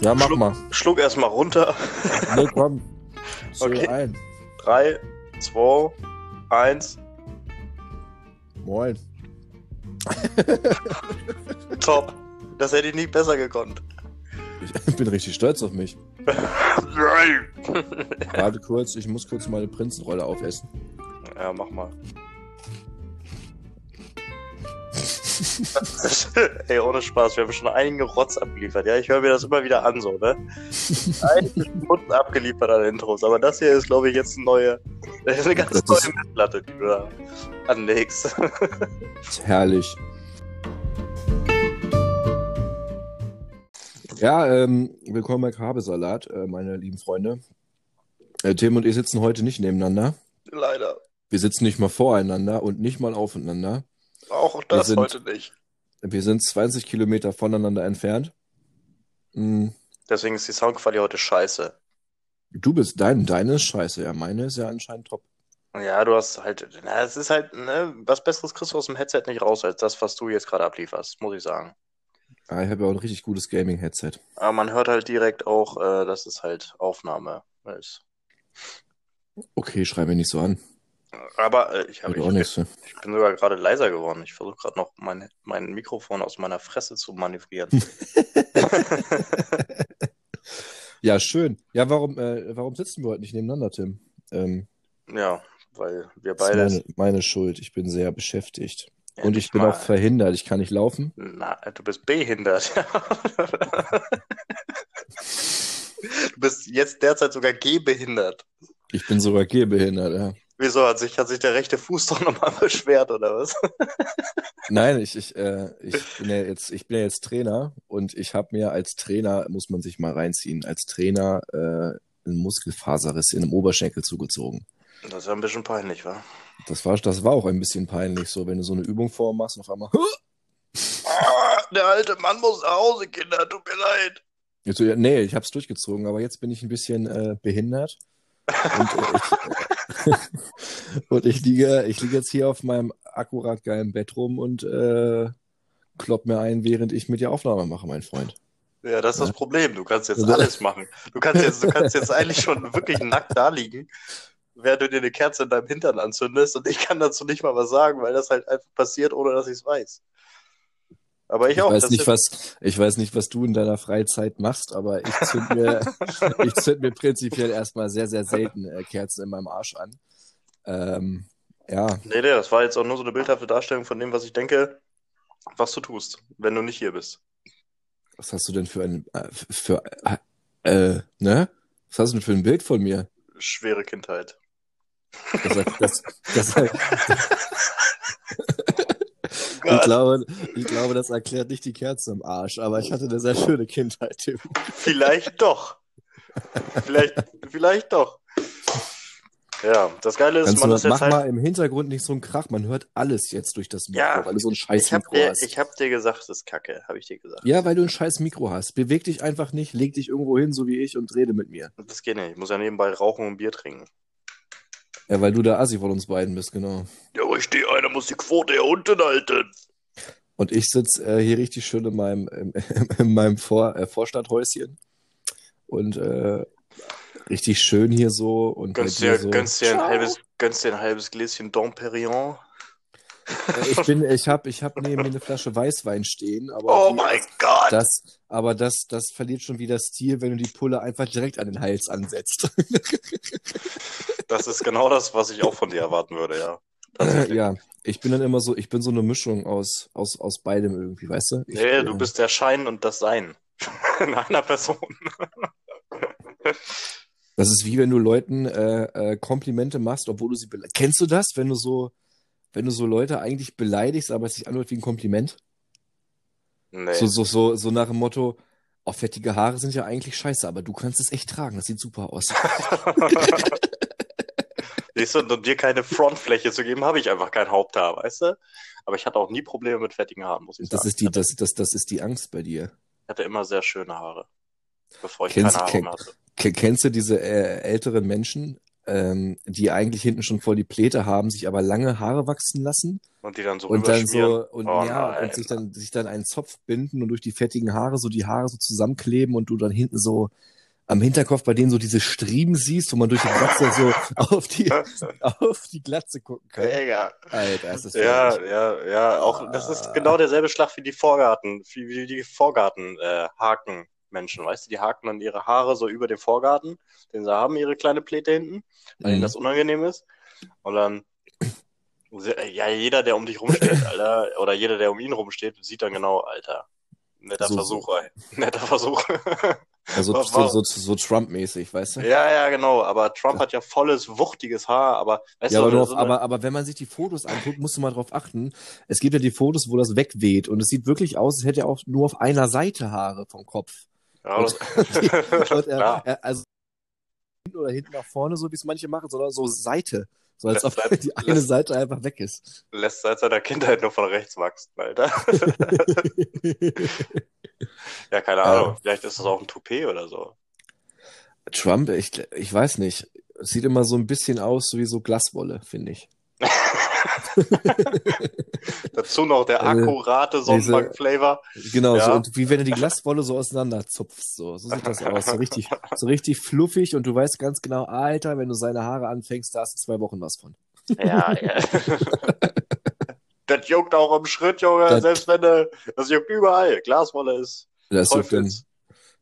Ja, mach Schluck- mal. Schluck erstmal runter. Nee, komm. Okay. ein. 3, 2, 1. Moin. Top. Das hätte ich nicht besser gekonnt. Ich bin richtig stolz auf mich. Nein. Warte kurz, ich muss kurz meine Prinzenrolle aufessen. ja, mach mal. Ey, ohne Spaß, wir haben schon einige Rotz abgeliefert, ja? Ich höre mir das immer wieder an, so, ne? Einige Stunden abgeliefert an Intros, aber das hier ist, glaube ich, jetzt eine neue, eine ganz Das neue ist- Messlatte, die du da anlegst. Herrlich. Ja, ähm, willkommen bei Kabesalat, äh, meine lieben Freunde. Äh, Tim und ich sitzen heute nicht nebeneinander. Leider. Wir sitzen nicht mal voreinander und nicht mal aufeinander. Auch das sind- heute nicht. Wir sind 20 Kilometer voneinander entfernt. Mm, Deswegen ist die Soundqualität heute scheiße. Du bist dein, deine ist scheiße, ja, meine ist ja anscheinend top. Ja, du hast halt, na, es ist halt, ne, was Besseres kriegst du aus dem Headset nicht raus, als das, was du jetzt gerade ablieferst, muss ich sagen. Ah, ich habe ja auch ein richtig gutes Gaming-Headset. Aber man hört halt direkt auch, äh, dass es halt Aufnahme ist. Okay, schreib mich nicht so an. Aber äh, ich, hab, ich, nichts. ne? ich bin sogar gerade leiser geworden. Ich versuche gerade noch mein, mein Mikrofon aus meiner Fresse zu manövrieren. Ja, schön. Ja, warum, äh, warum sitzen wir heute nicht nebeneinander, Tim? Ähm, ja, weil wir das ist beide. meine, meine Schuld. Ich bin sehr beschäftigt. Ja, Und ich bin mal- auch verhindert. Ich kann nicht laufen. Na, du bist behindert. du bist jetzt derzeit sogar gehbehindert. Ich bin sogar gehbehindert, ja. Wieso hat sich, hat sich der rechte Fuß doch nochmal beschwert, oder was? Nein, ich, ich, äh, ich bin ja jetzt, ich bin ja jetzt Trainer und ich habe mir als Trainer, muss man sich mal reinziehen, als Trainer äh, einen Muskelfaserriss in einem Oberschenkel zugezogen. Das ist ja ein bisschen peinlich, wa? Das war, das war auch ein bisschen peinlich, so wenn du so eine Übung vormachst und auf einmal. Ah, der alte Mann muss nach Hause, Kinder, tut mir leid. Jetzt ja, nee, ich habe es durchgezogen, aber jetzt bin ich ein bisschen äh, behindert. Und, äh, ich, und ich liege, ich liege jetzt hier auf meinem akkurat geilen Bett rum und äh, klopp mir ein, während ich mit dir Aufnahme mache, mein Freund. Ja, das ist das Ja. Problem. Du kannst jetzt Also- alles machen. Du kannst jetzt, du kannst jetzt eigentlich schon wirklich nackt da liegen, während du dir eine Kerze in deinem Hintern anzündest und ich kann dazu nicht mal was sagen, weil das halt einfach passiert, ohne dass ich es weiß. Aber ich, Ich auch. weiß nicht, was, ich weiß nicht, was du in deiner Freizeit machst, aber ich zünd mir, ich zünd mir prinzipiell erstmal sehr, sehr selten äh, Kerzen in meinem Arsch an. Ähm, ja, Nee, nee, das war jetzt auch nur so eine bildhafte Darstellung von dem, was ich denke, was du tust, wenn du nicht hier bist. was hast du denn für ein, äh, für, äh, äh, ne? Was hast du denn für ein Bild von mir? Schwere Kindheit. Das, das, das, ich, glaube, ich glaube, das erklärt nicht die Kerze im Arsch, aber ich hatte eine sehr schöne Kindheit, Tim. vielleicht doch. vielleicht, vielleicht doch. Ja, das Geile ist, Kannst man ist jetzt mach halt. mal im Hintergrund nicht so einen Krach, man hört alles jetzt durch das Mikro, Ja, weil du so ein scheiß Mikro dir, hast. ich hab dir gesagt, das ist Kacke, habe ich dir gesagt. Ja, weil du ein scheiß Mikro hast. Beweg dich einfach nicht, leg dich irgendwo hin, so wie ich, und rede mit mir. Das geht nicht. Ich muss ja nebenbei rauchen und Bier trinken. Ja, weil du der Assi von uns beiden bist, genau. Ja, richtig, einer muss die Quote hier unten halten. Und ich sitz äh, hier richtig schön in meinem, in, in meinem Vor, äh, Vorstadthäuschen. Und äh, richtig schön hier so. Und Gönnst dir so. gönnst, dir ein Ciao. halbes, gönnst dir ein halbes Gläschen Dom Perignon. Äh, Ich bin, ich hab, ich hab neben mir eine Flasche Weißwein stehen, aber Oh mein Gott! das, aber das, das verliert schon wieder Stil, wenn du die Pulle einfach direkt an den Hals ansetzt. Das ist genau das, was ich auch von dir erwarten würde, ja. Ja, ich bin dann immer so, ich bin so eine Mischung aus, aus, aus beidem irgendwie, weißt du? Ich, Nee, du äh, bist der Schein und das Sein. In einer Person. Das ist wie wenn du Leuten äh, äh, Komplimente machst, obwohl du sie bele- Kennst du das, wenn du so, wenn du so Leute eigentlich beleidigst, aber es sich anhört wie ein Kompliment? Nee. So, so, so, so nach dem Motto, oh, fettige Haare sind ja eigentlich scheiße, aber du kannst es echt tragen, das sieht super aus. Siehst du, und dir keine Frontfläche zu geben, habe ich einfach kein Haupthaar, weißt du? Aber ich hatte auch nie Probleme mit fettigen Haaren, muss ich Das sagen. ist die, das, das, das ist die Angst bei dir. Ich hatte immer sehr schöne Haare. Bevor ich Kennst- keine Haare kenn- hatte. Ke- Kennst du diese äh, älteren Menschen, ähm, die eigentlich hinten schon voll die Pläte haben, sich aber lange Haare wachsen lassen Und die dann so und dann so und Oh ja nein. und sich dann sich dann einen Zopf binden und durch die fettigen Haare so die Haare so zusammenkleben und du dann hinten so am Hinterkopf bei denen so diese Striemen siehst, wo man durch die Glatze so auf die auf die Glatze gucken kann. Mega. Alter, das ist Ja, ja, ja. Auch das Ah. ist genau derselbe Schlag wie die Vorgarten, wie, wie die Vorgarten äh, Hakenmenschen, weißt du, die haken dann ihre Haare so über den Vorgarten, den sie haben, ihre kleine Pläte hinten, weil ihnen Mhm. das unangenehm ist. Und dann ja, jeder, der um dich rumsteht, Alter, oder jeder, der um ihn rumsteht, sieht dann genau, Alter. Netter So- Versuch, ey. Netter Versuch. Also so, so, so Trump-mäßig, weißt du? ja, ja, genau. Aber Trump hat ja volles, wuchtiges Haar, aber weißt Ja, du, aber, nur so eine- aber, aber wenn man sich die Fotos anguckt, musst du mal drauf achten. Es gibt ja die Fotos, wo das wegweht und es sieht wirklich aus, als hätte er auch nur auf einer Seite Haare vom Kopf. Ja, Und, und er, Ja. er, also hinten oder hinten nach vorne, so wie es manche machen, sondern so Seite. So als Lässt ob Seite- die eine lässt- Seite einfach weg ist. lässt seit seiner Kindheit nur von rechts wachsen, Alter. ja, keine Ja. Ahnung. Vielleicht ist das auch ein Toupet oder so. Trump, ich, ich weiß nicht. Sieht immer so ein bisschen aus, so wie so Glaswolle, finde ich. Dazu noch der Also, akkurate Sonnenbank-Flavor. Genau, Ja. so, und wie wenn du die Glaswolle so auseinanderzupfst. So, so sieht das aus. So richtig, so richtig fluffig und du weißt ganz genau, Alter, wenn du seine Haare anfängst, da hast du zwei Wochen was von. Ja, ja. das juckt auch im Schritt, Junge. Das- Selbst wenn du, das juckt überall. Glaswolle ist Das juckt, dann,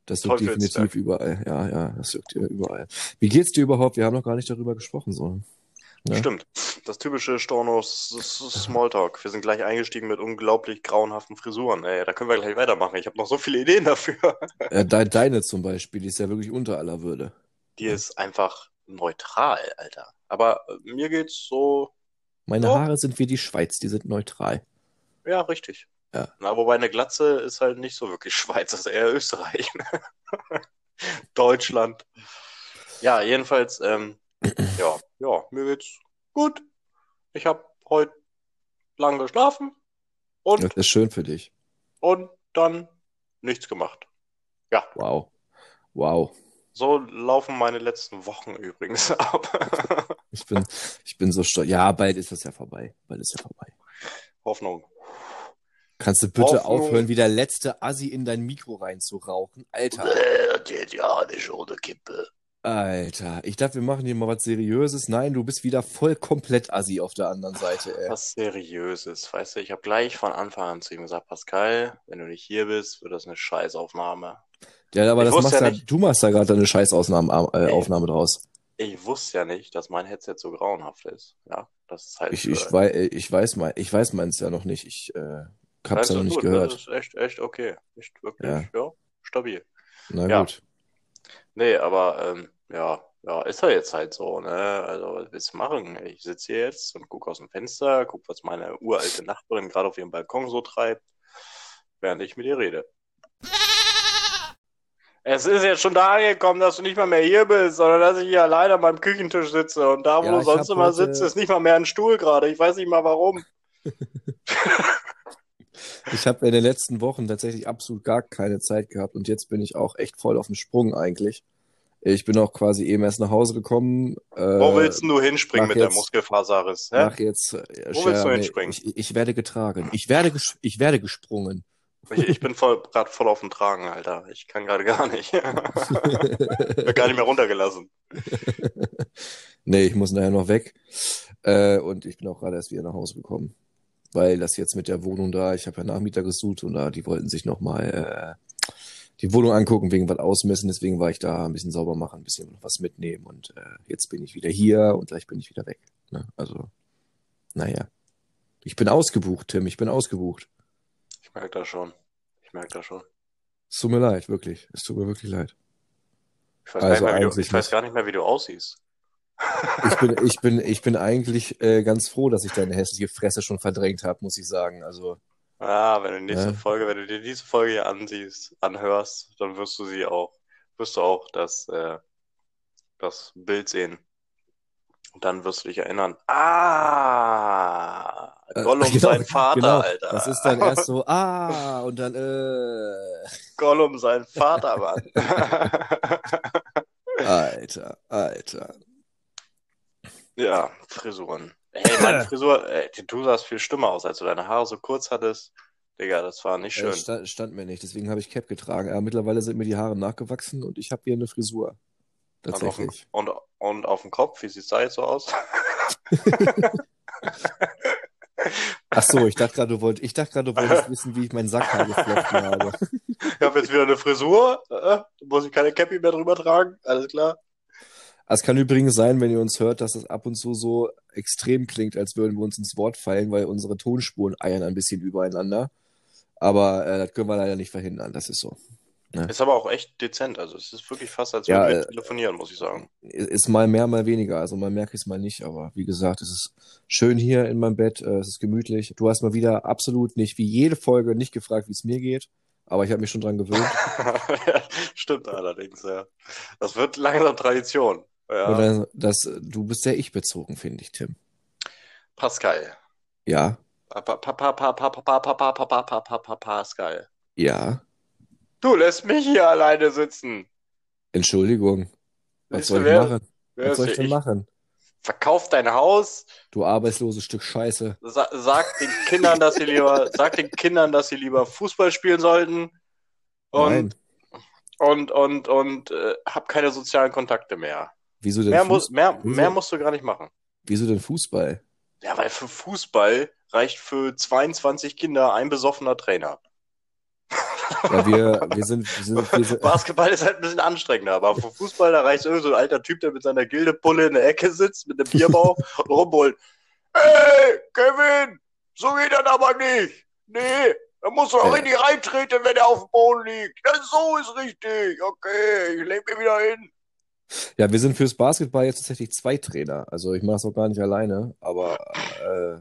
das juckt definitiv überall. Ja, ja, das juckt überall. Wie geht's dir überhaupt? Wir haben noch gar nicht darüber gesprochen, so. Ja. Stimmt. Das typische Stornos Smalltalk. Wir sind gleich eingestiegen mit unglaublich grauenhaften Frisuren. Ey, da können wir gleich weitermachen. Ich habe noch so viele Ideen dafür. Äh, de, deine zum Beispiel, die ist ja wirklich unter aller Würde. Die ist einfach neutral, Alter. Aber äh, mir geht's so, Meine Oh. Haare sind wie die Schweiz, die sind neutral. ja, richtig. Ja. Na, wobei eine Glatze ist halt nicht so wirklich Schweiz, das ist eher Österreich. Deutschland. Ja, jedenfalls, ähm, ja, ja, mir geht's gut. Ich habe heute lang geschlafen und, Das ist schön für dich. und dann nichts gemacht. Ja, Wow. Wow. so laufen meine letzten Wochen übrigens ab. Ich bin, ich bin so stolz. Ja, bald ist das ja vorbei. Bald ist ja vorbei. Hoffnung. Kannst du bitte Hoffnung. aufhören, wie der letzte Assi in dein Mikro reinzurauchen? Alter. Äh, geht ja nicht ohne Kippe. Alter. Ich dachte, wir machen hier mal was Seriöses. Nein, du bist wieder voll komplett Assi auf der anderen Seite, ey. Was Seriöses, weißt du, ich habe gleich von Anfang an zu ihm gesagt, Pascal, wenn du nicht hier bist, wird das eine Scheißaufnahme. Ja, aber Ich das machst ja nicht- du machst da gerade eine Scheißaufnahme äh. Aufnahme draus. Ich wusste ja nicht, dass mein Headset so grauenhaft ist. Ja, das ist halt. Ich, ich, wei ich weiß mein, ich weiß meins ja noch nicht. Ich äh, hab's ja noch nicht gut, gehört. Das ist echt, echt okay. Echt wirklich, Ja. ja, stabil. Na Ja. gut. Nee, aber ähm, ja, ja, ist ja jetzt halt so, ne? Also, was willst du machen? Ich sitze hier jetzt und gucke aus dem Fenster, gucke, was meine uralte Nachbarin gerade auf ihrem Balkon so treibt, während ich mit ihr rede. Es ist jetzt schon da angekommen, dass du nicht mal mehr hier bist, sondern dass ich hier alleine an meinem Küchentisch sitze und da, wo Ja, du sonst immer heute- sitzt, ist nicht mal mehr ein Stuhl gerade. Ich weiß nicht mal warum. Ich habe in den letzten Wochen tatsächlich absolut gar keine Zeit gehabt und jetzt bin ich auch echt voll auf dem Sprung eigentlich. Ich bin auch quasi eben erst nach Hause gekommen. Äh, Wo willst du hinspringen mit der jetzt- Muskelfaserriss? hä? Mach jetzt. Äh, Wo willst du hinspringen? Ich, ich werde getragen. Ich werde, ges ich werde gesprungen. Ich, ich bin voll, gerade voll auf dem Tragen, Alter. Ich kann gerade gar nicht. Wird gar nicht mehr runtergelassen. nee, ich muss nachher noch weg. Äh, und ich bin auch gerade erst wieder nach Hause gekommen. Weil das jetzt mit der Wohnung da, ich habe ja Nachmieter gesucht und da, die wollten sich nochmal äh, die Wohnung angucken, wegen was ausmessen. Deswegen war ich da ein bisschen sauber machen, ein bisschen was mitnehmen. Und äh, jetzt bin ich wieder hier und gleich bin ich wieder weg. Ne? Also, naja. Ich bin ausgebucht, Tim, ich bin ausgebucht. Ich merke das schon. Ich merke das schon. Es tut mir leid, wirklich. Es tut mir wirklich leid. Ich weiß, Also gar, nicht mehr, wie du, ich weiß gar nicht mehr, wie du aussiehst. Ich bin, ich bin, ich bin eigentlich äh, ganz froh, dass ich deine hässliche Fresse schon verdrängt habe, muss ich sagen. Also, Ah, wenn du nächste Ja. Folge, wenn du dir diese Folge hier ansiehst, anhörst, dann wirst du sie auch, wirst du auch das, äh, das Bild sehen. Und dann wirst du dich erinnern. Ah, Äh, Gollum genau, sein Vater, genau. Alter. Das ist dann erst so, ah, und dann, äh, Gollum sein Vater, Mann. Alter, Alter. Ja, Frisuren. Hey, meine Frisur, ey, du sahst viel schlimmer aus, als du deine Haare so kurz hattest. Digga, das war nicht Äh, schön. stand, stand mir nicht, deswegen habe ich Cap getragen. Aber mittlerweile sind mir die Haare nachgewachsen und ich habe hier eine Frisur. Und auf, dem, Tatsächlich. und, und auf dem Kopf, wie sieht's da jetzt so aus? Ach so, ich dachte gerade, du wolltest, ich dachte gerade, du wolltest wissen, wie ich meinen Sackhaar geflochten habe. Ich habe jetzt wieder eine Frisur. Äh, muss ich keine Cappy mehr drüber tragen. Alles klar. Es kann übrigens sein, wenn ihr uns hört, dass es ab und zu so extrem klingt, als würden wir uns ins Wort fallen, weil unsere Tonspuren eiern ein bisschen übereinander. Aber äh, das können wir leider nicht verhindern, das ist so. Ist aber auch echt dezent. Also es ist wirklich fast, als Ja, würden wir äh, telefonieren, muss ich sagen. Ist mal mehr, mal weniger. Also mal merke ich es mal nicht. Aber wie gesagt, es ist schön hier in meinem Bett. äh, Es ist gemütlich. Du hast mal wieder absolut nicht, wie jede Folge, nicht gefragt, wie es mir geht. Aber ich habe mich schon dran gewöhnt. ja, stimmt allerdings, ja. Das wird langsam Tradition. Ja. Oder das, du bist sehr ich-bezogen, finde ich, Tim. Pascal. Ja. Pascal. Ja. Du lässt mich hier alleine sitzen. Entschuldigung. Was soll ich machen? Was soll ich denn machen? Verkauf dein Haus. Du arbeitsloses Stück Scheiße. Sag den Kindern, dass sie lieber, sag den Kindern, dass sie lieber Fußball spielen sollten. Und, Nein. und, und, und, hab keine sozialen Kontakte mehr. Wieso denn, Mehr, muss, mehr, mehr musst du gar nicht machen. wieso denn Fußball? Ja, weil für Fußball reicht für 22 Kinder ein besoffener Trainer. Ja, wir, wir sind, wir sind, wir sind Basketball ist halt ein bisschen anstrengender, aber für Fußball, da reicht irgend so ein alter Typ, der mit seiner Gildepulle in der Ecke sitzt, mit einem Bierbauch und rumbrüllt. Ey, Kevin, so geht das aber nicht. Nee, da musst du auch Ja. richtig reintreten, wenn er auf dem Boden liegt. Ja, so ist richtig. Okay, ich leg mich wieder hin. Ja, wir sind fürs Basketball jetzt tatsächlich zwei Trainer. Also ich mache es auch gar nicht alleine, aber äh,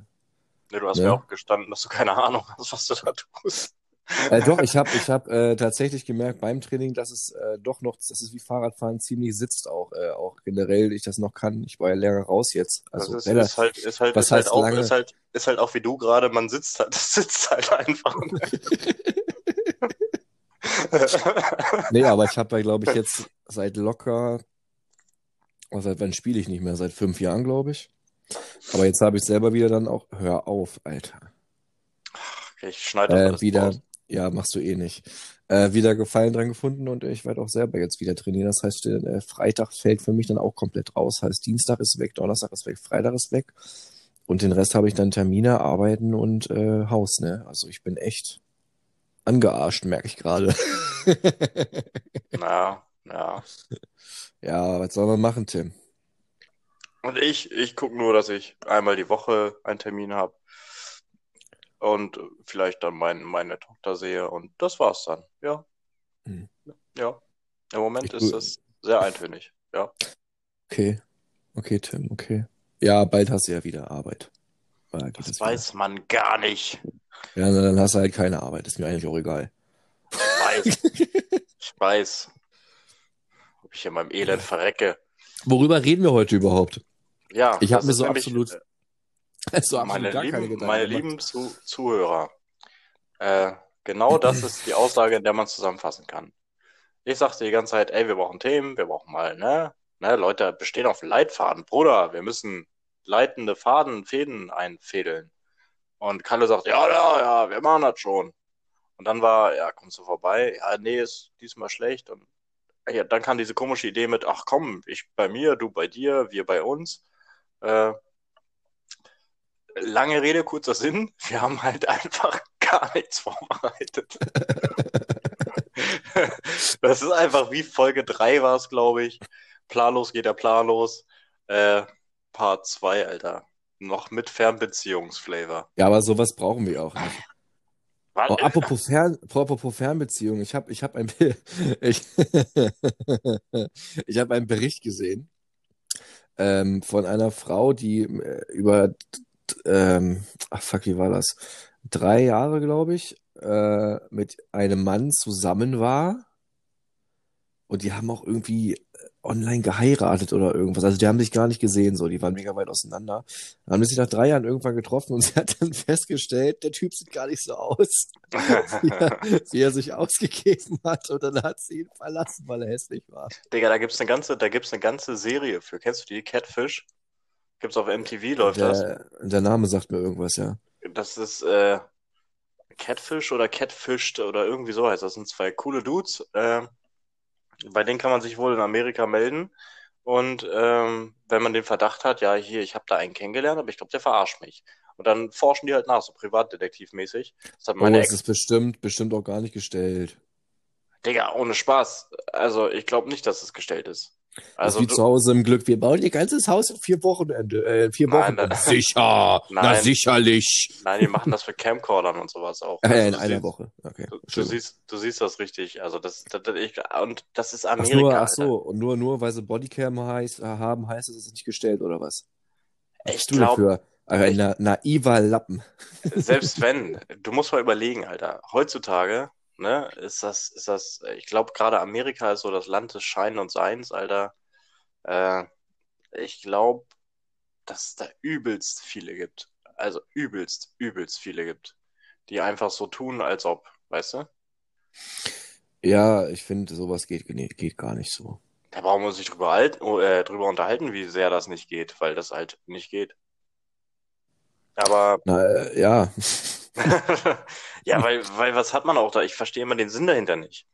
Nee, du hast Ja. mir auch gestanden, dass du keine Ahnung hast, was du da tust. Äh, doch, ich habe ich hab, äh, tatsächlich gemerkt beim Training, dass es äh, doch noch, dass es wie Fahrradfahren ziemlich sitzt auch, äh, auch generell ich das noch kann. Ich war ja länger raus jetzt. Also das ist, halt, ist halt, ist halt heißt auch, ist halt, ist halt auch wie du gerade, man sitzt halt, das sitzt halt einfach. nee, aber ich habe ja, glaube ich, jetzt seit locker, seit wann spiele ich nicht mehr? Seit fünf Jahren, glaube ich. Aber jetzt habe ich selber wieder dann auch, hör auf, Alter. Okay, ich schneide Äh, wieder, raus. ja, machst du eh nicht. Äh, wieder Gefallen dran gefunden und ich werde auch selber jetzt wieder trainieren. Das heißt, äh, Freitag fällt für mich dann auch komplett raus. Heißt, Dienstag ist weg, Donnerstag ist weg, Freitag ist weg. Und den Rest habe ich dann Termine, Arbeiten und äh, Haus, ne? Also ich bin echt angearscht, merke ich gerade. Ja, ja. Ja, was soll man machen, Tim? Und ich, ich gucke nur, dass ich einmal die Woche einen Termin habe und vielleicht dann mein, meine Tochter sehe und das war's dann. Ja. Hm. Ja. Im Moment Ich ist es sehr eintönig. Ja. Okay. Okay, Tim, okay. Ja, bald hast du ja wieder Arbeit. Das wieder. weiß man gar nicht. Ja, dann hast du halt keine Arbeit. Ist mir eigentlich auch egal. Ich weiß. ich weiß. Ich hier in meinem Elend verrecke. Worüber reden wir heute überhaupt? Ja, Ich hab das mir so absolut- äh, So absolut meine gar keine lieben, Gedanken meine gemacht. lieben Zu Zuhörer, äh, genau das ist die Aussage, in der man zusammenfassen kann. Ich sagte die ganze Zeit, ey, wir brauchen Themen, wir brauchen mal, ne, ne, Leute bestehen auf Leitfaden. Bruder, wir müssen leitende Faden, Fäden einfädeln. Und Kalle sagt, ja, ja, ja, wir machen das schon. Und dann war, ja, kommst du vorbei? Ja, nee, ist diesmal schlecht. Und ja, dann kam diese komische Idee mit, ach komm, ich bei mir, du bei dir, wir bei uns. Äh, lange Rede, kurzer Sinn. Wir haben halt einfach gar nichts vorbereitet. das ist einfach wie Folge 3 war es, glaube ich. Planlos geht der planlos. Äh, Part 2, Alter. Noch mit Fernbeziehungsflavor. Ja, aber sowas brauchen wir auch nicht. Oh, apropos, Fern, apropos Fernbeziehung, ich habe ich hab ein, ich, ich hab einen Bericht gesehen ähm, von einer Frau, die äh, über, ähm, ach fuck, wie war das? Drei Jahre, glaube ich, äh, mit einem Mann zusammen war. Und die haben auch irgendwie äh, online geheiratet oder irgendwas. Also die haben sich gar nicht gesehen, so. Die waren mega weit auseinander. Dann haben die sich nach drei Jahren irgendwann getroffen und sie hat dann festgestellt, der Typ sieht gar nicht so aus, wie er, wie er sich ausgegeben hat. Und dann hat sie ihn verlassen, weil er hässlich war. Digga, da gibt's eine ganze, da gibt's eine ganze Serie für. Kennst du die? Catfish? Gibt's auf MTV, läuft das. Der, der Name sagt mir irgendwas, ja. Das ist äh, Catfish oder Catfished oder irgendwie so heißt das. Das sind zwei coole Dudes. Äh, bei denen kann man sich wohl in Amerika melden. Und ähm, wenn man den Verdacht hat, ja, hier, ich habe da einen kennengelernt, aber ich glaube, der verarscht mich. Und dann forschen die halt nach, so privatdetektivmäßig. Das hat Oh, meine es Ex. ist bestimmt, bestimmt auch gar nicht gestellt. Digga, ohne Spaß. Also, ich glaube nicht, dass es gestellt ist. Also, wie du, zu Hause im Glück. Wir bauen ihr ganzes Haus in vier Wochenende, äh, in vier Wochen. nein. Sicher, na Nein. sicherlich. nein, die machen das für Camcordern und sowas auch. Äh, Also, in du einer siehst, Woche. Okay. du, du siehst, du siehst das richtig. Also, das, das, das ich, und das ist Ach Amerika, nur, ach so, und nur, nur weil sie Bodycam heißt, äh, haben, heißt es, es ist nicht gestellt, oder was? Was Ich glaube, ein na, naiver Lappen? selbst wenn, du musst mal überlegen, Alter. Heutzutage, ne, ist das, ist das, ich glaube, gerade Amerika ist so das Land des Schein und Seins, Alter. Äh, ich glaube, dass es da übelst viele gibt. Also übelst, übelst viele gibt, die einfach so tun, als ob, weißt du? Ja, ich finde, sowas geht, geht gar nicht so. Da brauchen wir uns nicht drüber, halten, oh, äh, drüber unterhalten, wie sehr das nicht geht, weil das halt nicht geht. Aber Na, äh, ja. ja, weil, weil was hat man auch da? Ich verstehe immer den Sinn dahinter nicht.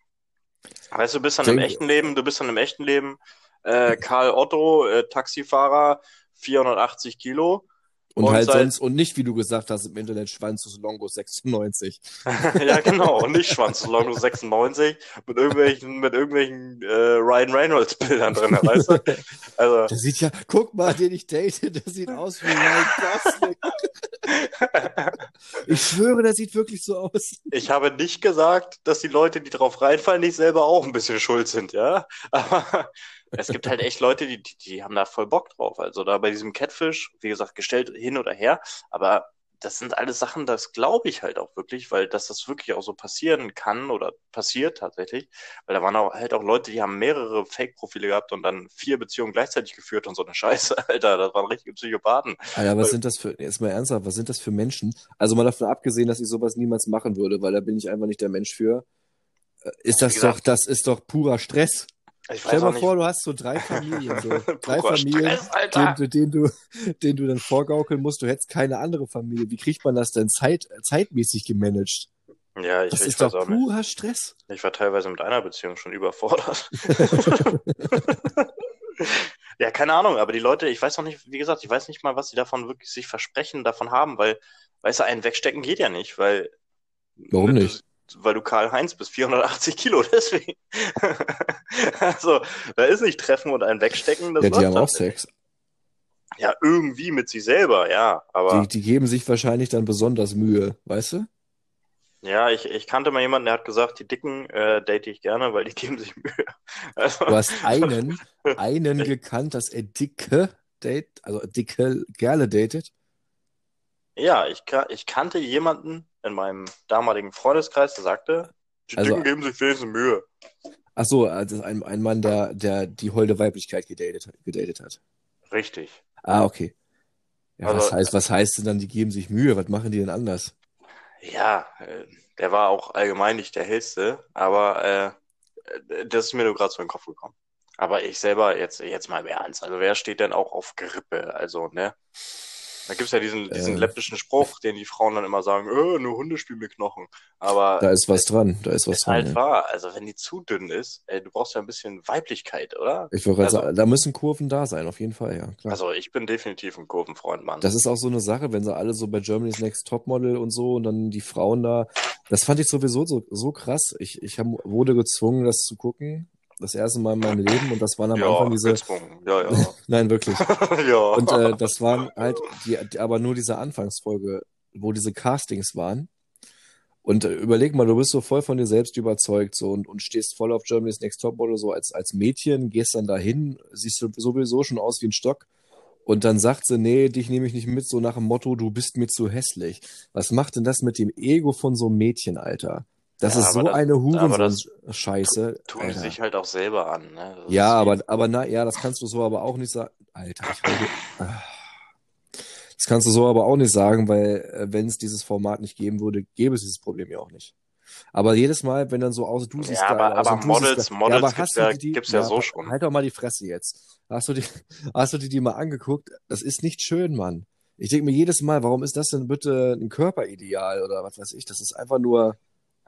Weißt du, du bist dann im echten Leben, du bist dann im echten Leben äh, Karl Otto, äh, Taxifahrer, 480 Kilo und und halt seit, sonst, und nicht, wie du gesagt hast, im Internet Schwanzus Longo 96. ja genau, und nicht Schwanzlongo 96 mit irgendwelchen, mit irgendwelchen äh, Ryan Reynolds Bildern drin, weißt du? Also, Der sieht ja, guck mal, den ich date, der sieht aus wie Ryan Gosling. Ich schwöre, der sieht wirklich so aus. ich habe nicht gesagt, dass die Leute, die drauf reinfallen, nicht selber auch ein bisschen schuld sind, ja? Aber es gibt halt echt Leute, die, die, die haben da voll Bock drauf. Also da bei diesem Catfish, wie gesagt, gestellt hin oder her, aber das sind alles Sachen, das glaube ich halt auch wirklich, weil dass das wirklich auch so passieren kann oder passiert tatsächlich, weil da waren auch halt auch Leute, die haben mehrere Fake-Profile gehabt und dann vier Beziehungen gleichzeitig geführt und so eine Scheiße, Alter, das waren richtige Psychopathen. Alter, was Weil, sind das für, jetzt mal ernsthaft, was sind das für Menschen? Also mal davon abgesehen, dass ich sowas niemals machen würde, weil da bin ich einfach nicht der Mensch für. Äh, Ist das doch, gesagt, das ist doch purer Stress. Ich Stell mal vor, du hast so drei Familien, so drei Familien, Stress, den, den du, den du dann vorgaukeln musst, du hättest keine andere Familie. Wie kriegt man das denn zeit, zeitmäßig gemanagt? Ja, ich, Das ich ist doch nicht. purer Stress. Ich war teilweise mit einer Beziehung schon überfordert. Ja, keine Ahnung, aber die Leute, ich weiß noch nicht, wie gesagt, ich weiß nicht mal, was sie davon wirklich sich versprechen, davon haben, weil, weißt du, einen wegstecken geht ja nicht, weil, Warum nicht? Weil du Karl-Heinz bist, 480 Kilo, deswegen. Also, da ist nicht treffen und einen wegstecken, das Ja, die haben auch. Sex. Ja, irgendwie mit sich selber, ja, aber Die, die geben sich wahrscheinlich dann besonders Mühe, weißt du? ja, ich, ich kannte mal jemanden, der hat gesagt, die Dicken äh, date ich gerne, weil die geben sich Mühe. Also, Du hast einen, einen gekannt, dass er dicke Date, also dicke Kerle datet. ja, ich, ich kannte jemanden in meinem damaligen Freundeskreis, der sagte, die Also, Dicken geben sich wenigstens Mühe. ach so, ist ein, ein Mann, der, der die holde Weiblichkeit gedatet, gedatet hat. Richtig. Ah, okay. Ja, was Also, heißt, was heißt denn dann, die geben sich Mühe? Was machen die denn anders? ja, äh, der war auch allgemein nicht der hellste, aber äh, das ist mir nur gerade so in den Kopf gekommen. Aber ich selber, jetzt, jetzt mal im Ernst, also wer steht denn auch auf Grippe? Also, ne? Da gibt's ja diesen, diesen Äh, läppischen Spruch, den die Frauen dann immer sagen, äh, nur Hunde spielen mit Knochen. Aber da ist was dran, da ist was ist dran, halt ja. wahr. Also wenn die zu dünn ist, ey, du brauchst ja ein bisschen Weiblichkeit, oder? Ich gerade Also, sagen, da müssen Kurven da sein, auf jeden Fall, ja, klar. also ich bin definitiv ein Kurvenfreund, Mann. Das ist auch so eine Sache, wenn sie alle so bei Germany's Next Topmodel und so und dann die Frauen da, das fand ich sowieso so, so krass. Ich, ich hab, wurde gezwungen, das zu gucken. Das erste Mal in meinem Leben und das waren am Anfang Ja, diese, gezwungen. Ja, ja. nein, wirklich. Und Ja. äh, das waren halt die, die, aber nur diese Anfangsfolge, wo diese Castings waren. Und äh, überleg mal, du bist so voll von dir selbst überzeugt so und, und stehst voll auf Germany's Next Topmodel so als, als Mädchen, gehst dann dahin, siehst du sowieso schon aus wie ein Stock. Und dann sagt sie, nee, dich nehme ich nicht mit, so nach dem Motto, du bist mir zu hässlich. Was macht denn das mit dem Ego von so einem Mädchen, Alter? Das Ja, ist so das, eine Hurensohn-Scheiße, tun die Alter. sich halt auch selber an, ne? Das Ja, aber, aber na, ja, das kannst du so aber auch nicht sagen. Alter, ich wollte, ah. das kannst du so aber auch nicht sagen, weil äh, wenn es dieses Format nicht geben würde, gäbe es dieses Problem ja auch nicht. Aber jedes Mal, wenn dann so aus, du siehst Ja, aber, aus aber Models, Models ja, aber gibt's ja, die, gibt's ja so schon. Halt doch mal die Fresse jetzt. Hast du die, hast du die, die mal angeguckt? Das ist nicht schön, Mann. Ich denke mir jedes Mal, warum ist das denn bitte ein Körperideal oder was weiß ich? Das ist einfach nur,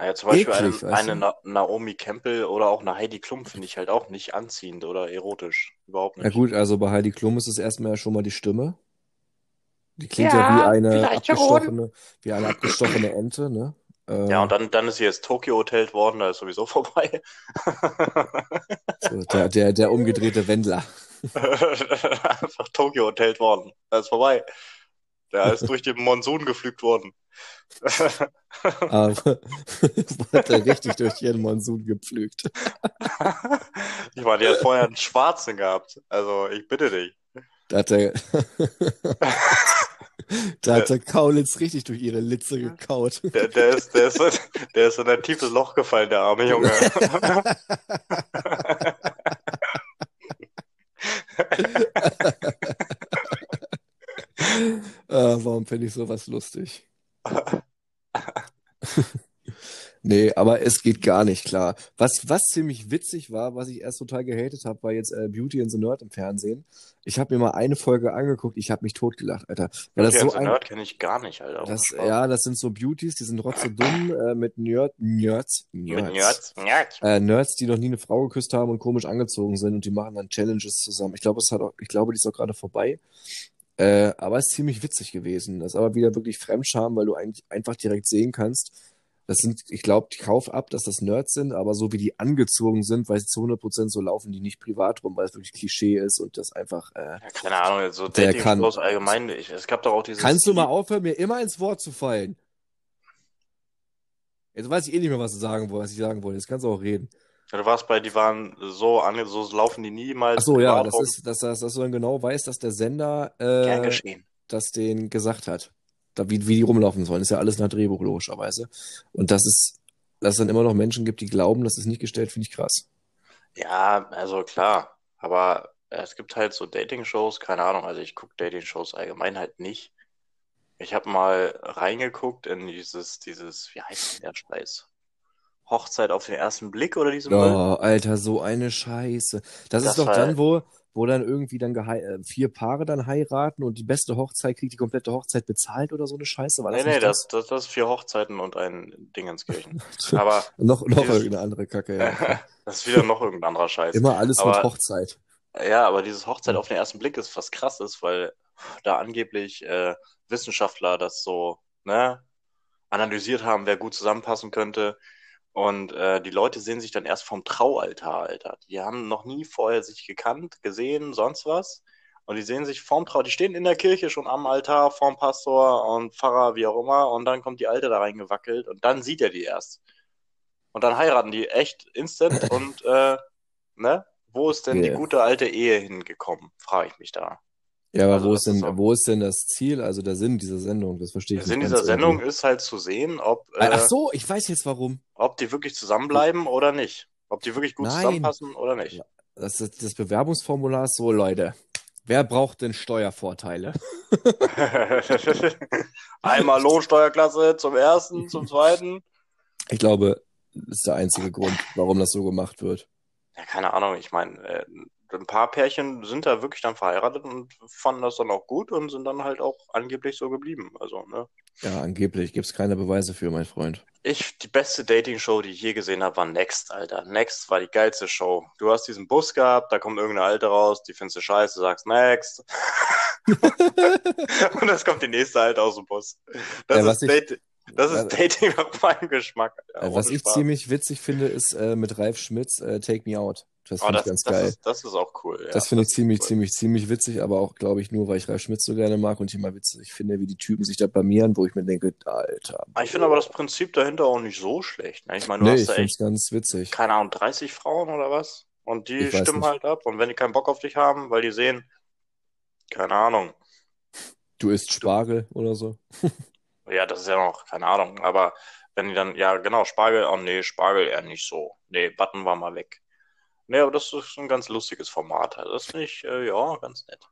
Naja, zum Beispiel eklig, eine, eine? Na Naomi Campbell oder auch eine Heidi Klum finde ich halt auch nicht anziehend oder erotisch. Überhaupt ja nicht. gut, also bei Heidi Klum ist es erstmal schon mal die Stimme. Die klingt ja, wie Ja, eine vielleicht schon. abgestochene, wie eine abgestochene Ente, ne? Äh, Ja, und dann, dann ist sie jetzt Tokyo Hotelt worden, da ist sowieso vorbei. so, der, der, der umgedrehte Wendler. Einfach Tokyo Hotelt worden. Da ist vorbei. Der ist durch den Monsun geflügt worden. Aber wurde richtig durch ihren Monsun gepflügt. Ich meine, die hat vorher einen Schwarzen gehabt. Also, ich bitte dich. Da hat der, da hat der Kaulitz richtig durch ihre Litze gekaut. Der, der, ist, der, ist, der ist in ein tiefes Loch gefallen, der arme Junge. Äh, warum finde ich sowas lustig? Nee, aber es geht gar nicht klar. Was, was ziemlich witzig war, was ich erst total gehatet habe, war jetzt äh, Beauty and the Nerd im Fernsehen. Ich habe mir mal eine Folge angeguckt, ich habe mich totgelacht, Alter. Weil das Okay, so also ein, Nerd kenne ich gar nicht, Alter. das, ja, das sind so Beauties, die sind rotzedumm, äh, mit Nerd, Nerds, Mit Nerds. Nerds. Äh, Nerds, die noch nie eine Frau geküsst haben und komisch angezogen sind und die machen dann Challenges zusammen. Ich glaube, es hat auch, ich glaube, die ist auch gerade vorbei. Äh, aber es ist ziemlich witzig gewesen. Das ist aber wieder wirklich Fremdscham, weil du eigentlich einfach direkt sehen kannst. Das sind, ich glaube, ich kauf ab, dass das Nerds sind, aber so wie die angezogen sind, weil sie zu 100% so laufen die nicht privat rum, weil es wirklich Klischee ist und das einfach, äh, Ja, keine Ahnung, so Der kann- Dating-Shows allgemein. Ich, es gab doch auch dieses. Kannst du mal aufhören, mir immer ins Wort zu fallen? Jetzt weiß ich eh nicht mehr, was, du sagen, was ich sagen wollte. Jetzt kannst du auch reden. Ja, Du warst bei, die waren so ange, so laufen die niemals. Ach so, ja, privat das ist, dass, dass, dass du dann genau weißt, dass der Sender äh, das denen gesagt hat. Da, wie, wie die rumlaufen sollen. Ist ja alles nach Drehbuch, logischerweise. Und das ist, dass es dann immer noch Menschen gibt, die glauben, das ist nicht gestellt, finde ich krass. Ja, also klar. Aber es gibt halt so Dating-Shows, keine Ahnung. Also ich gucke Dating-Shows allgemein halt nicht. Ich habe mal reingeguckt in dieses, dieses, wie heißt denn der Scheiß? Hochzeit auf den ersten Blick oder diese? Oh, Alter, so eine Scheiße. Das, Das ist doch war- dann, wo, wo dann irgendwie dann äh, vier Paare dann heiraten und die beste Hochzeit kriegt die komplette Hochzeit bezahlt oder so eine Scheiße. War Nee, das nee, nicht das, das, das ist vier Hochzeiten und ein Dingenskirchen. Aber noch, noch dieses- irgendeine andere Kacke, ja. das ist wieder noch irgendein anderer Scheiß. Immer alles mit Aber- Hochzeit. Ja, aber dieses Hochzeit auf den ersten Blick ist was krasses, weil da angeblich äh, Wissenschaftler das so ne, analysiert haben, wer gut zusammenpassen könnte. Und äh, die Leute sehen sich dann erst vom Traualtar, Alter. Die haben noch nie vorher sich gekannt, gesehen, sonst was. Und die sehen sich vorm Trau, die stehen in der Kirche schon am Altar, vorm Pastor und Pfarrer, wie auch immer. Und dann kommt die Alte da reingewackelt und dann sieht er die erst. Und dann heiraten die echt instant und äh, ne? Wo ist denn die Yeah. gute alte Ehe hingekommen, frage ich mich da. Ja, aber Also wo ist denn, so. wo ist denn das Ziel, also der Sinn dieser Sendung? Das verstehe ich Der Sinn nicht dieser ganz Sendung irgendwie. ist halt zu sehen, ob, äh, Ach so, ich weiß jetzt warum. ob die wirklich zusammenbleiben oder nicht. Ob die wirklich gut Nein. zusammenpassen oder nicht. Das, ist das Bewerbungsformular ist so, Leute. Wer braucht denn Steuervorteile? Einmal Lohnsteuerklasse zum ersten, zum zweiten. Ich glaube, das ist der einzige Grund, warum das so gemacht wird. Ja, keine Ahnung, ich meine, äh, ein paar Pärchen sind da wirklich dann verheiratet und fanden das dann auch gut und sind dann halt auch angeblich so geblieben. Also, ne? Ja, angeblich gibt es keine Beweise für, mein Freund. Ich, die beste Dating-Show, die ich je gesehen habe, war Next, Alter. Next war die geilste Show. Du hast diesen Bus gehabt, da kommt irgendeine Alte raus, die findest du scheiße, sagst Next. Und es kommt die nächste Alte aus dem Bus. Das Ja, ist, Date, das ist Dating nach meinem Geschmack. Äh, was ich Spaß. ziemlich witzig finde, ist äh, mit Ralf Schmitz äh, Take Me Out. Das Oh, finde ich ganz das, geil. ist, das ist auch cool. Ja, das finde ich ziemlich, cool. ziemlich, ziemlich witzig, aber auch, glaube ich, nur, weil ich Ralf Schmitz so gerne mag und ich immer witzig finde, wie die Typen sich da blamieren, wo ich mir denke, Alter. Ah, Ich finde aber das Prinzip dahinter auch nicht so schlecht. Ne? Ich meine, du Nee, hast ich da finde echt, es ganz witzig. keine Ahnung, 30 Frauen oder was? Und die Ich stimmen halt ab. Und wenn die keinen Bock auf dich haben, weil die sehen, keine Ahnung, Du isst Spargel oder so. Ja, das ist ja noch, keine Ahnung, aber wenn die dann, ja genau, Spargel, oh nee, Spargel eher nicht so. Nee, Button war mal weg. Nee, aber das ist ein ganz lustiges Format. Also das finde ich, äh, ja, ganz nett.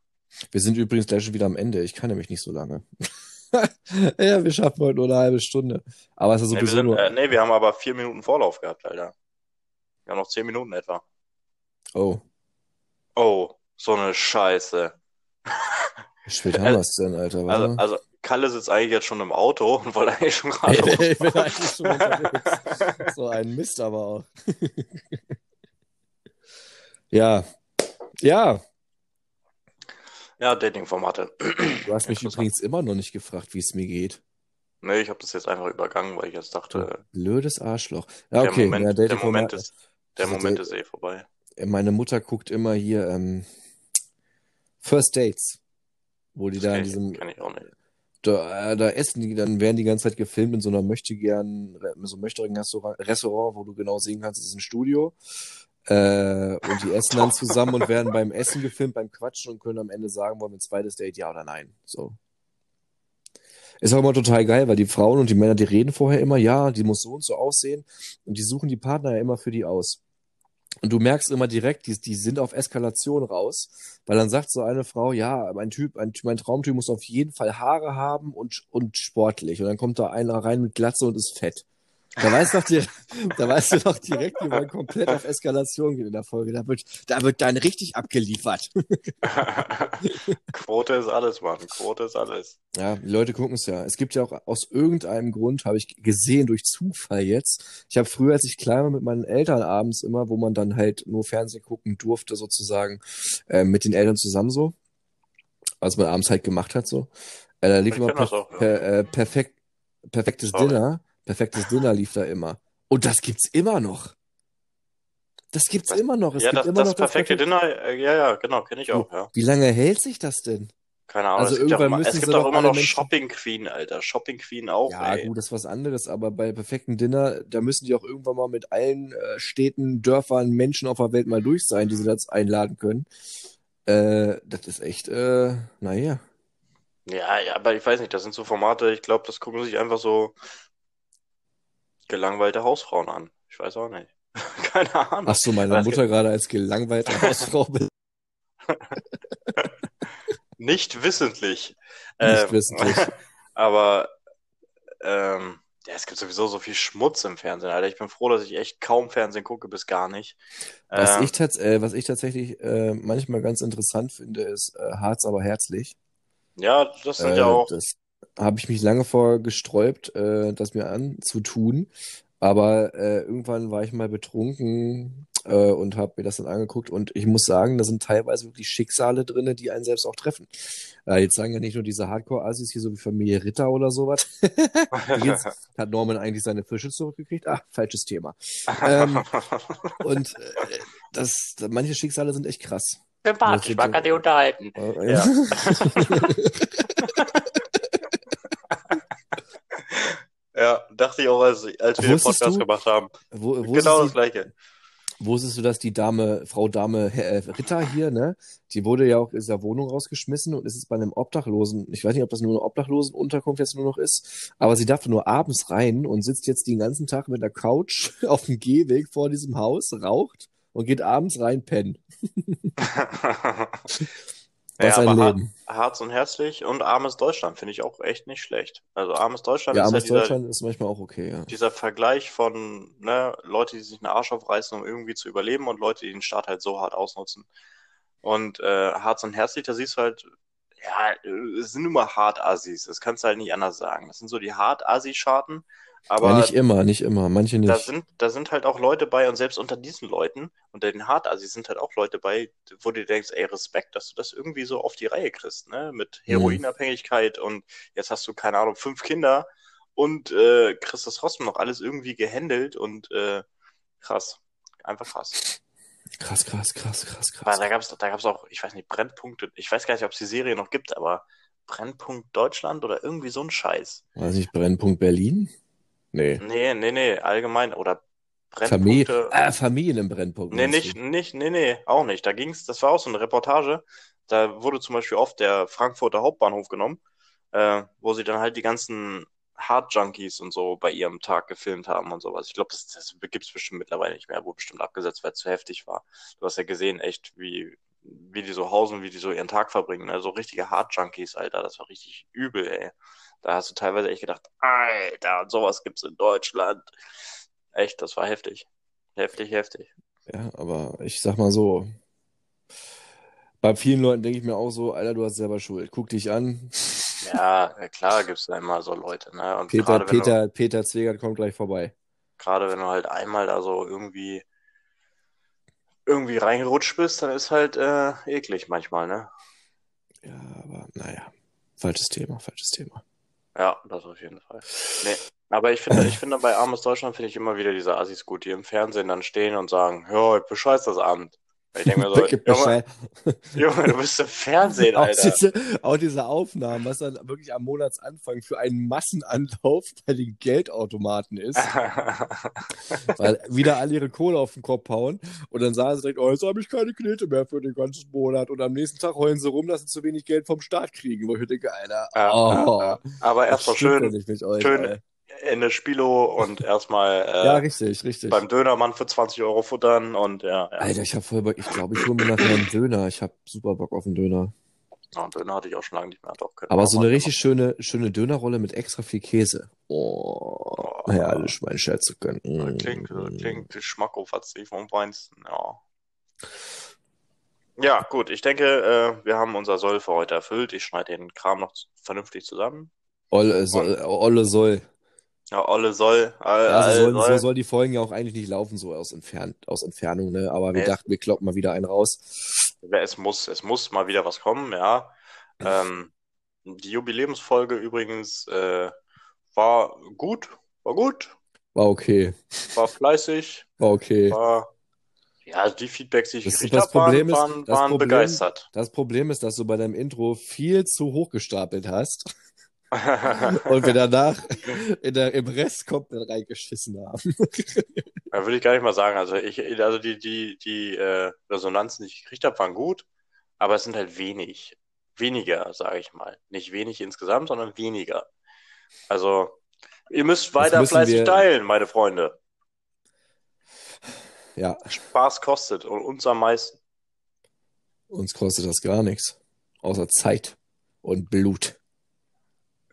Wir sind übrigens gleich schon wieder am Ende. Ich kann nämlich nicht so lange. ja, wir schaffen heute nur eine halbe Stunde. Aber es ist Nee, wir, sowieso sind, nur. äh, nee, wir haben aber vier Minuten Vorlauf gehabt, Alter. Wir haben noch zehn Minuten etwa. Oh, Oh, so eine Scheiße. wie spät haben wir es denn, Alter? Also, Warte. also Kalle sitzt eigentlich jetzt schon im Auto und wollte eigentlich schon gerade Ey, ich bin eigentlich schon unterwegs. So ein Mist aber auch. Ja, ja. Ja, Dating-Formate. Du hast mich übrigens immer noch nicht gefragt, wie es mir geht. Nee, ich habe das jetzt einfach übergangen, weil ich jetzt dachte, Blödes Arschloch. Ja, der okay. Moment, ja, der Moment ist, der diese Moment ist eh vorbei. Meine Mutter guckt immer hier ähm, First Dates, wo die da in diesem kenn ich auch nicht. da, äh, da essen die, dann werden die ganze Zeit gefilmt in so einer möchte gern, so Restaurant, Restaurant, wo du genau sehen kannst, es ist ein Studio. Äh, und die essen dann zusammen und werden beim Essen gefilmt, beim Quatschen und können am Ende sagen, wollen wir ein zweites Date, ja oder nein. So. Ist auch immer total geil, weil die Frauen und die Männer, die reden vorher immer, ja, die muss so und so aussehen und die suchen die Partner ja immer für die aus. Und du merkst immer direkt, die, die sind auf Eskalation raus, weil dann sagt so eine Frau, ja, mein Typ, ein, mein Traumtyp muss auf jeden Fall Haare haben und, und sportlich. Und dann kommt da einer rein mit Glatze und ist fett. Da weißt, doch direkt, da weißt du doch direkt, die wollen komplett auf Eskalation gehen in der Folge. Da wird, da wird dann richtig abgeliefert. Quote ist alles, Mann. Quote ist alles. Ja, die Leute gucken es ja. Es gibt ja auch aus irgendeinem Grund, habe ich gesehen, durch Zufall jetzt. Ich habe früher, als ich klein war, mit meinen Eltern abends immer, wo man dann halt nur Fernsehen gucken durfte, sozusagen, äh, mit den Eltern zusammen so. Was man abends halt gemacht hat, so. Äh, da lief Ich immer per, auch, ja. per, äh, perfekt, perfektes Sorry. Dinner. Perfektes Dinner lief da immer. Und das gibt's immer noch. Das gibt's Das- immer noch. Es ja, gibt das, immer das noch perfekte perfekte- Dinner, äh, ja, ja, genau, kenne ich auch, ja. Wie lange hält sich das denn? Keine Ahnung. Also es gibt, auch immer, es müssen gibt sie auch doch immer noch Menschen- Shopping Queen, Alter. Shopping Queen auch, Ja, ey. gut, das ist was anderes, aber bei perfekten Dinner, da müssen die auch irgendwann mal mit allen äh, Städten, Dörfern, Menschen auf der Welt mal durch sein, die sie dazu einladen können. Äh, das ist echt, äh, naja. Ja, ja, aber ich weiß nicht, das sind so Formate, ich glaube, das gucken sich einfach so gelangweilte Hausfrauen an. Ich weiß auch nicht. Keine Ahnung. Hast du meine Mutter gerade als gelangweilte Hausfrau Nicht wissentlich. Nicht Ähm, wissentlich. Aber ähm, ja, es gibt sowieso so viel Schmutz im Fernsehen, Alter. Ich bin froh, dass ich echt kaum Fernsehen gucke, bis gar nicht. Was Ähm, ich, tats äh, was ich tatsächlich äh, manchmal ganz interessant finde, ist äh, Harz aber herzlich. ja, das sind Äh, ja auch. das habe ich mich lange vor gesträubt, äh, das mir anzutun. Aber äh, irgendwann war ich mal betrunken äh, und habe mir das dann angeguckt. Und ich muss sagen, da sind teilweise wirklich Schicksale drinne, die einen selbst auch treffen. Äh, jetzt sagen ja nicht nur diese Hardcore-Assis hier, so wie Familie Ritter oder sowas. Geht's? Hat Norman eigentlich seine Fische zurückgekriegt? Ah, falsches Thema. Ähm, und äh, das, manche Schicksale sind echt krass. Sympathisch, man kann die unterhalten. Äh, Ja. Ja, dachte ich auch, als, als wir den Podcast du- gemacht haben. Wo, wo Genau das Gleiche. Wusstest du, dass die Dame, Frau Dame äh, Ritter hier, ne, die wurde ja auch aus der Wohnung rausgeschmissen und ist jetzt bei einem Obdachlosen, ich weiß nicht, ob das nur eine Obdachlosenunterkunft jetzt nur noch ist, aber sie darf nur abends rein und sitzt jetzt den ganzen Tag mit der Couch auf dem Gehweg vor diesem Haus, raucht und geht abends rein pennen. Was Ja, ein Leben. Harz und herzlich und armes Deutschland finde ich auch echt nicht schlecht. Also armes Deutschland Ja, ist ja armes dieser, Deutschland ist manchmal auch okay, ja. dieser Vergleich von ne, Leute, die sich einen Arsch aufreißen, um irgendwie zu überleben und Leute, die den Staat halt so hart ausnutzen. Und äh, Harz und herzlich, da siehst du halt, ja, es sind immer hart Assis, das kannst du halt nicht anders sagen. Das sind so die hart Assi-Scharten, aber ja, nicht immer, nicht immer, manche da nicht. sind, da sind halt auch Leute bei und selbst unter diesen Leuten, unter den Hartassis sind halt auch Leute bei, wo du denkst, ey, Respekt, dass du das irgendwie so auf die Reihe kriegst, ne? Mit Mhm. Heroinabhängigkeit und jetzt hast du, keine Ahnung, fünf Kinder und äh, kriegst das trotzdem noch alles irgendwie gehandelt und äh, krass. Einfach krass. Krass, krass, krass, krass, krass. da gab's, da gab's auch, ich weiß nicht, Brennpunkte, ich weiß gar nicht, ob es die Serie noch gibt, aber Brennpunkt Deutschland oder irgendwie so ein Scheiß. Weiß nicht, Brennpunkt Berlin? Nee. Nee, nee, nee, allgemein. Oder Familie, Brennpunkte. ah, Familien im Brennpunkt. Nee, nicht, du? nicht, nee, nee, auch nicht. Da ging's, das war auch so eine Reportage. Da wurde zum Beispiel oft der Frankfurter Hauptbahnhof genommen, äh, wo sie dann halt die ganzen Hard Junkies und so bei ihrem Tag gefilmt haben und sowas. Ich glaube, das, das gibt's bestimmt mittlerweile nicht mehr, wurde bestimmt abgesetzt, weil es zu heftig war. Du hast ja gesehen, echt, wie, wie die so hausen, wie die so ihren Tag verbringen. Ne? So richtige Hard Junkies, Alter, das war richtig übel, ey. Da hast du teilweise echt gedacht, Alter, sowas gibt's in Deutschland. Echt, das war heftig. Heftig, heftig. Ja, aber ich sag mal so, bei vielen Leuten denke ich mir auch so, Alter, du hast selber Schuld. Guck dich an. Ja, klar gibt's da immer so Leute, ne? Und Peter, wenn du, Peter, Peter Zwegert kommt gleich vorbei. gerade wenn du halt einmal da so irgendwie, irgendwie reingerutscht bist, dann ist halt äh, eklig manchmal, ne? Ja, aber naja, falsches Thema, falsches Thema. Ja, das auf jeden Fall. Nee, aber ich finde, ich finde bei Armes Deutschland finde ich immer wieder diese Assis gut, die im Fernsehen dann stehen und sagen, ja, ich bescheiß das Amt. Ich denke mir so, Junge. Junge, du bist im Fernsehen, Auch Alter. diese, auch diese Aufnahmen, was dann wirklich am Monatsanfang für einen Massenanlauf bei den Geldautomaten ist, weil wieder alle ihre Kohle auf den Kopf hauen und dann sagen sie direkt, oh, jetzt habe ich keine Knete mehr für den ganzen Monat und am nächsten Tag heulen sie rum, dass sie zu wenig Geld vom Staat kriegen, wo ich denke, Alter, oh. Aber erstmal schön, schön. Ende Spilo und erstmal Ja, äh, richtig, richtig. beim Dönermann für 20 Euro futtern und ja, ja. Alter, ich habe voll Bock, ich glaube, ich hole mir nachher einen Döner. Ich habe super Bock auf einen Döner. Ja, und Döner hatte ich auch schon lange nicht mehr. Doch, Aber so eine richtig schöne, schöne Dönerrolle mit extra viel Käse. Oh, Oh. herrlich, mein Scherz zu können. machen. Klingt, klingt schmackofatzig vom Feinsten, ja. Ja, gut, ich denke, äh, wir haben unser Soll für heute erfüllt. Ich schneide den Kram noch vernünftig zusammen. Olle soll. Olle soll. Ja, Olle soll. All, Ja, so, all sollen, so soll. soll die Folgen ja auch eigentlich nicht laufen, so aus, Entfern aus Entfernung, ne? Aber wir Nee. dachten, wir kloppen mal wieder einen raus. Es muss, es muss mal wieder was kommen, ja. Ähm, die Jubiläumsfolge übrigens äh, war gut, war gut, War okay. war fleißig, War okay. war ja, die Feedbacks, die ich Das- gekriegt das habe, waren, Problem ist- waren, das waren Problem- begeistert. Das Problem ist, dass du bei deinem Intro viel zu hoch gestapelt hast und wir danach in der, im Rest komplett reingeschissen haben. Da würde ich gar nicht mal sagen. Also ich, also die, die, die äh, Resonanzen, die ich gekriegt habe, waren gut, aber es sind halt wenig. Weniger, sage ich mal. Nicht wenig insgesamt, sondern weniger. Also, ihr müsst weiter fleißig wir- teilen, meine Freunde. Ja, Spaß kostet und uns am meisten. uns kostet das gar nichts. Außer Zeit und Blut.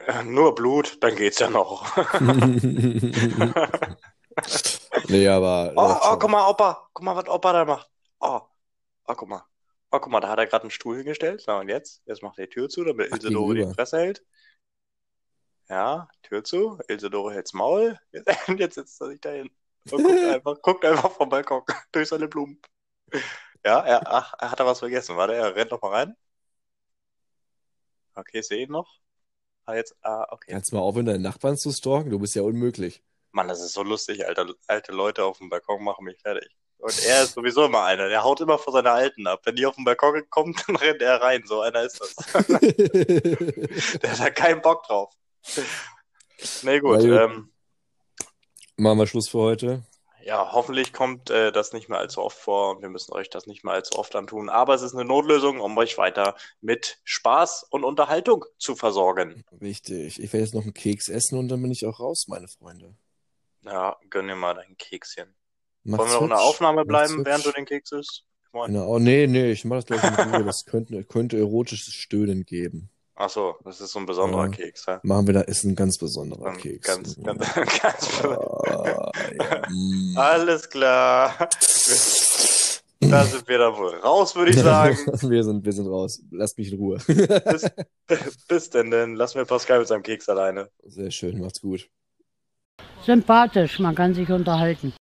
Nur Blut, dann geht's ja noch. nee, aber. Oh, oh, guck mal, Opa. Guck mal, was Opa da macht. Oh, oh, guck mal. Oh, guck mal, da hat er gerade einen Stuhl hingestellt. Na, und jetzt? Jetzt macht er die Tür zu, damit Ach, Ilse Dore die. Fresse hält. Ja, Tür zu. Ilse Dore hält's Maul. Und jetzt setzt er sich da hin. Und guckt einfach, guckt einfach vom Balkon durch seine Blumen. Ja, er, ach, er hat da was vergessen. Warte, er rennt noch mal rein. Okay, ich sehe ihn noch. Ah, jetzt, ah, okay. Kannst du mal aufhören, deine Nachbarn zu stalken? Du bist ja unmöglich. Mann, das ist so lustig, Alter. Alte Leute auf dem Balkon machen mich fertig. Und er ist sowieso immer einer. Der haut immer vor seine Alten ab. Wenn die auf den Balkon kommen, dann rennt er rein. So einer ist das. Der hat da keinen Bock drauf. Nee, gut. Na gut. Ähm, Machen wir Schluss für heute. Ja, hoffentlich kommt äh, das nicht mehr allzu oft vor und wir müssen euch das nicht mehr allzu oft antun. Aber es ist eine Notlösung, um euch weiter mit Spaß und Unterhaltung zu versorgen. Wichtig. Ich werde jetzt noch einen Keks essen und dann bin ich auch raus, meine Freunde. Ja, gönn dir mal dein Kekschen. Macht's Wollen wir noch in der hübsch. Aufnahme bleiben, während du den Keks isst? Moin. Genau. Oh, nee, nee, ich mach das gleich mit Ruhe. Das könnte, könnte erotisches Stöhnen geben. Ach so, das ist so ein besonderer Ja. Keks, ja? Machen wir da, ist ein ganz besonderer Ähm, Keks. Ganz, Mhm. ganz, ganz Ah, ja. mm. Alles klar. Da sind wir dann wohl raus, würde ich sagen. wir, sind, wir sind raus. Lasst mich in Ruhe. Bis, bis denn denn. Lass mir Pascal mit seinem Keks alleine. Sehr schön, macht's gut. Sympathisch, man kann sich unterhalten.